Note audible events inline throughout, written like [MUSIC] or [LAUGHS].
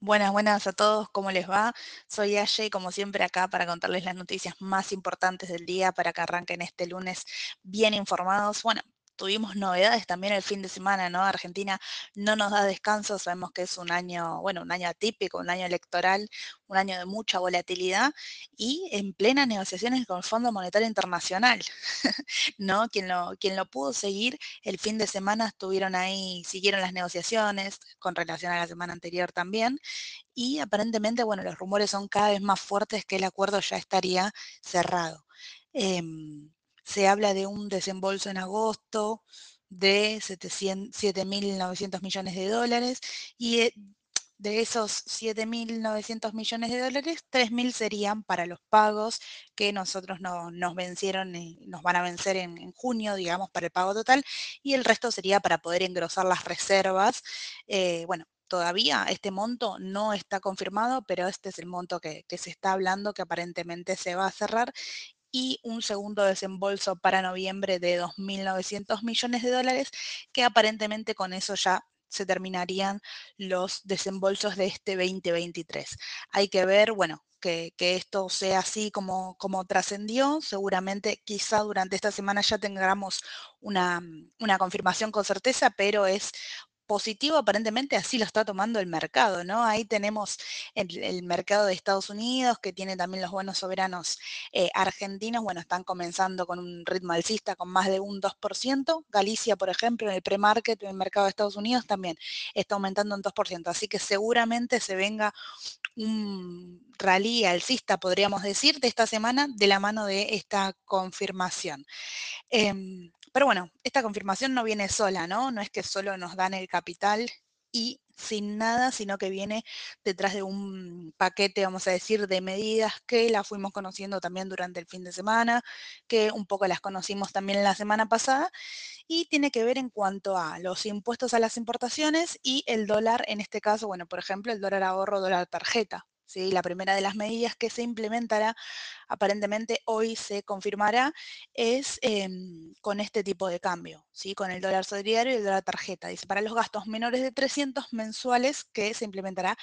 Buenas, buenas a todos, ¿cómo les va? Soy Aye, como siempre acá para contarles las noticias más importantes del día para que arranquen este lunes bien informados. Bueno, tuvimos novedades también el fin de semana, ¿no? Argentina no nos da descanso, sabemos que es un año, bueno, un año atípico, un año electoral, un año de mucha volatilidad y en plenas negociaciones con el Fondo Monetario Internacional, [LAUGHS] ¿no? Quien lo, quien lo pudo seguir el fin de semana estuvieron ahí, siguieron las negociaciones con relación a la semana anterior también y aparentemente, bueno, los rumores son cada vez más fuertes que el acuerdo ya estaría cerrado. Em, se habla de un desembolso en agosto de 7.900 millones de dólares y eh, de esos 7.900 millones de dólares, 3.000 serían para los pagos que nosotros no, nos vencieron y nos van a vencer en, junio, digamos, para el pago total, y el resto sería para poder engrosar las reservas. Eh, bueno, todavía este monto no está confirmado, pero este es el monto que, que, se está hablando que aparentemente se va a cerrar y un segundo desembolso para noviembre de 2.900 millones de dólares, que aparentemente con eso ya se terminarían los desembolsos de este 2023. Hay que ver, bueno, que, que, esto sea así como, como trascendió. Seguramente quizá durante esta semana ya tengamos una, una confirmación con certeza, pero es positivo, aparentemente así lo está tomando el mercado, ¿no? Ahí tenemos el, mercado de Estados Unidos, que tiene también los buenos soberanos eh, argentinos, bueno, están comenzando con un ritmo alcista con más de un 2%. Galicia, por ejemplo, en el pre-market, en el mercado de Estados Unidos también está aumentando un 2%, así que seguramente se venga un rally alcista, podríamos decir, de esta semana de la mano de esta confirmación. Em, pero bueno, esta confirmación no viene sola, ¿no? No es que solo nos dan el capital y sin nada, sino que viene detrás de un paquete, vamos a decir, de medidas que las fuimos conociendo también durante el fin de semana, que un poco las conocimos también la semana pasada, y tiene que ver en cuanto a los impuestos a las importaciones y el dólar, en este caso, bueno, por ejemplo, el dólar ahorro, dólar tarjeta. ¿Sí? La primera de las medidas que se implementará, aparentemente hoy se confirmará, es em, con este tipo de cambio, ¿sí? con el dólar solidario y el dólar tarjeta. Dice, para los gastos menores de 300 mensuales que se implementará,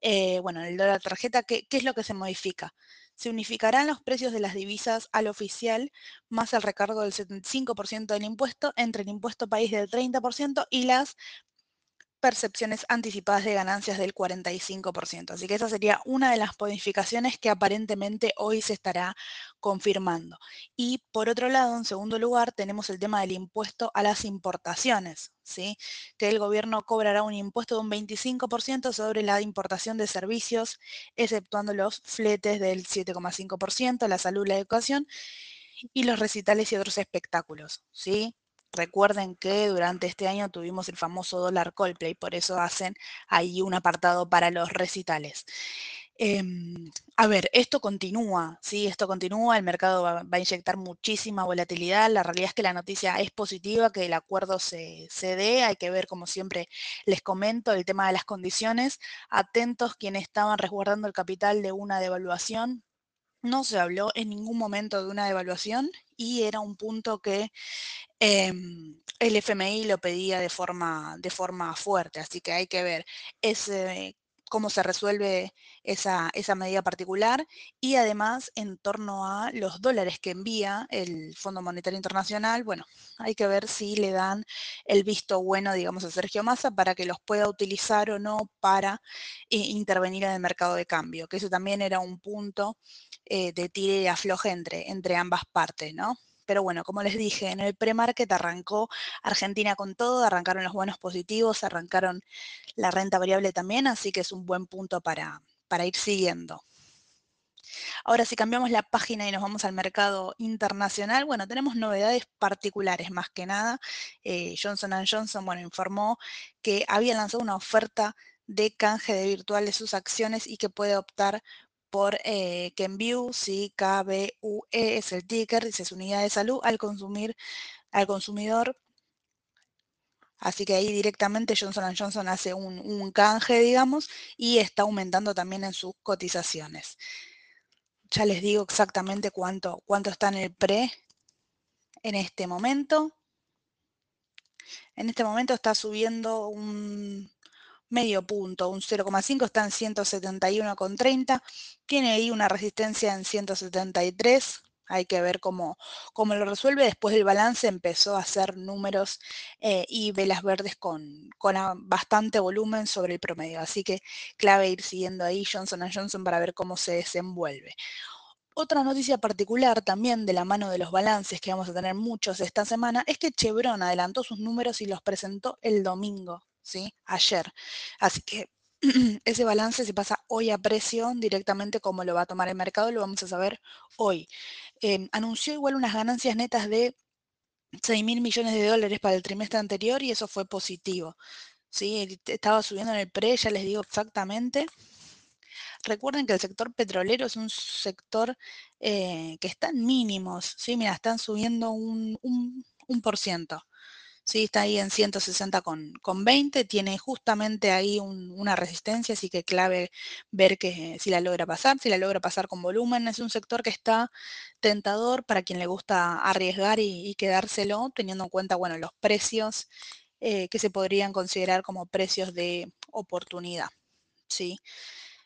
eh, bueno, el dólar tarjeta, ¿qué, ¿qué es lo que se modifica? se unificarán los precios de las divisas al oficial más el recargo del 75% del impuesto entre el impuesto país del 30% y las percepciones anticipadas de ganancias del 45%. Así que esa sería una de las modificaciones que aparentemente hoy se estará confirmando. Y por otro lado, en segundo lugar, tenemos el tema del impuesto a las importaciones, ¿sí? que el gobierno cobrará un impuesto de un 25% sobre la importación de servicios, exceptuando los fletes del 7,5%, la salud, la educación y los recitales y otros espectáculos. ¿sí? Recuerden que durante este año tuvimos el famoso dólar Coldplay, por eso hacen ahí un apartado para los recitales. Em, a ver, esto continúa, ¿sí? Esto continúa, el mercado va, a inyectar muchísima volatilidad, la realidad es que la noticia es positiva, que el acuerdo se, se, dé, hay que ver, como siempre les comento, el tema de las condiciones, atentos quienes estaban resguardando el capital de una devaluación, no se habló en ningún momento de una devaluación y era un punto que eh, el FMI lo pedía de forma, de forma fuerte, así que hay que ver ese, cómo se resuelve esa, esa, medida particular y además en torno a los dólares que envía el Fondo Monetario Internacional, bueno, hay que ver si le dan el visto bueno, digamos, a Sergio Massa para que los pueda utilizar o no para eh, intervenir en el mercado de cambio, que eso también era un punto eh, de tire y afloje entre, entre ambas partes, ¿no? Pero bueno, como les dije, en el pre-market arrancó Argentina con todo, arrancaron los buenos positivos, arrancaron la renta variable también, así que es un buen punto para, para ir siguiendo. Ahora, si cambiamos la página y nos vamos al mercado internacional, bueno, tenemos novedades particulares más que nada. Eh, Johnson Johnson, bueno, informó que había lanzado una oferta de canje de virtual de sus acciones y que puede optar por eh, Kenview, sí, KBUE es el ticker, dice su unidad de salud, al consumir al consumidor. Así que ahí directamente Johnson Johnson hace un, canje, digamos, y está aumentando también en sus cotizaciones. Ya les digo exactamente cuánto, cuánto está en el pre en este momento. En este momento está subiendo un medio punto, un 0,5 está en 171,30, tiene ahí una resistencia en 173, hay que ver cómo, cómo, lo resuelve. Después del balance empezó a hacer números eh, y velas verdes con, con, bastante volumen sobre el promedio. Así que clave ir siguiendo ahí Johnson Johnson para ver cómo se desenvuelve. Otra noticia particular también de la mano de los balances, que vamos a tener muchos esta semana, es que Chevron adelantó sus números y los presentó el domingo, ¿sí? Ayer. Así que [CLEARS THROAT] ese balance se pasa hoy a precio directamente como lo va a tomar el mercado, lo vamos a saber hoy. Em, anunció igual unas ganancias netas de 6 mil millones de dólares para el trimestre anterior y eso fue positivo. ¿sí? Estaba subiendo en el pre, ya les digo exactamente. Recuerden que el sector petrolero es un sector eh, que está en mínimos, ¿sí? Mira, están subiendo un, un, por ciento. Sí, está ahí en 160 con, 20, tiene justamente ahí una resistencia, así que clave ver que si la logra pasar, si la logra pasar con volumen, es un sector que está tentador para quien le gusta arriesgar y, quedárselo, teniendo en cuenta, bueno, los precios eh, que se podrían considerar como precios de oportunidad, ¿sí?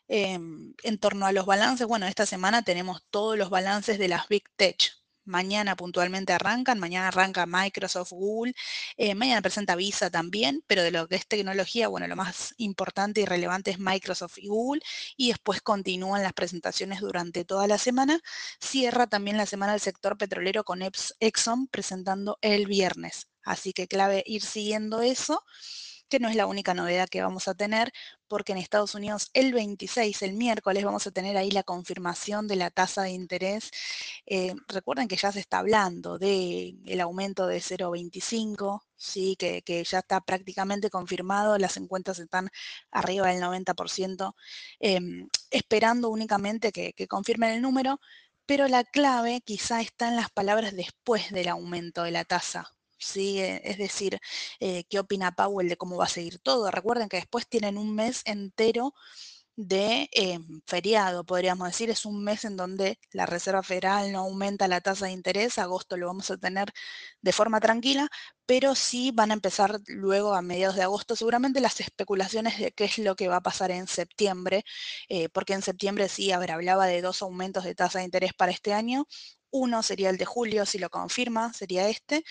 Em, en torno a los balances, bueno, esta semana tenemos todos los balances de las Big Tech. Mañana puntualmente arrancan, mañana arranca Microsoft, Google, eh, mañana presenta Visa también, pero de lo que es tecnología, bueno, lo más importante y relevante es Microsoft y Google, y después continúan las presentaciones durante toda la semana. Cierra también la semana del sector petrolero con Exxon presentando el viernes. Así que clave ir siguiendo eso que no es la única novedad que vamos a tener, porque en Estados Unidos el 26, el miércoles, vamos a tener ahí la confirmación de la tasa de interés. Eh, recuerden que ya se está hablando del el aumento de 0,25, ¿sí? Que, ya está prácticamente confirmado, las encuestas están arriba del 90%, em, esperando únicamente que, que confirmen el número, pero la clave quizá está en las palabras después del aumento de la tasa. ¿Sí? Eh, es decir, eh, qué opina Powell de cómo va a seguir todo. Recuerden que después tienen un mes entero de em, feriado, podríamos decir, es un mes en donde la Reserva Federal no aumenta la tasa de interés, agosto lo vamos a tener de forma tranquila, pero sí van a empezar luego a mediados de agosto seguramente las especulaciones de qué es lo que va a pasar en septiembre, eh, porque en septiembre sí, hablaba de dos aumentos de tasa de interés para este año, uno sería el de julio, si lo confirma, sería este,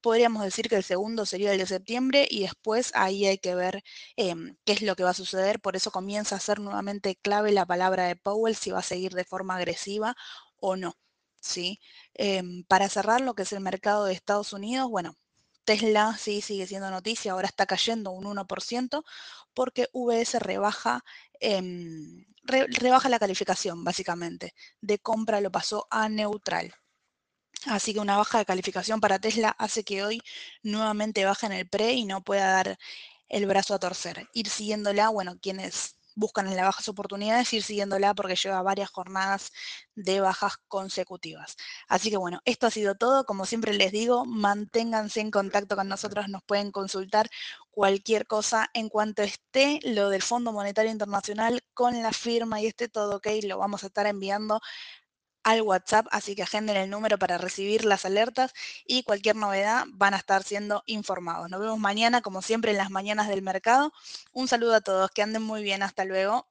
podríamos decir que el segundo sería el de septiembre y después ahí hay que ver em, qué es lo que va a suceder. Por eso comienza a ser nuevamente clave la palabra de Powell, si va a seguir de forma agresiva o no. ¿sí? Em, para cerrar lo que es el mercado de Estados Unidos, bueno, Tesla sí sigue siendo noticia, ahora está cayendo un 1% porque VS rebaja, em, rebaja la calificación básicamente. De compra lo pasó a neutral. Así que una baja de calificación para Tesla hace que hoy nuevamente baje en el pre y no pueda dar el brazo a torcer. Ir siguiéndola, bueno, quienes buscan en las bajas oportunidades, ir siguiéndola porque lleva varias jornadas de bajas consecutivas. Así que bueno, esto ha sido todo. Como siempre les digo, manténganse en contacto con nosotros, nos pueden consultar cualquier cosa en cuanto esté lo del Fondo Monetario Internacional con la firma y esté todo ok, lo vamos a estar enviando al WhatsApp, así que agenden el número para recibir las alertas y cualquier novedad van a estar siendo informados. Nos vemos mañana, como siempre, en las mañanas del mercado. Un saludo a todos, que anden muy bien, hasta luego.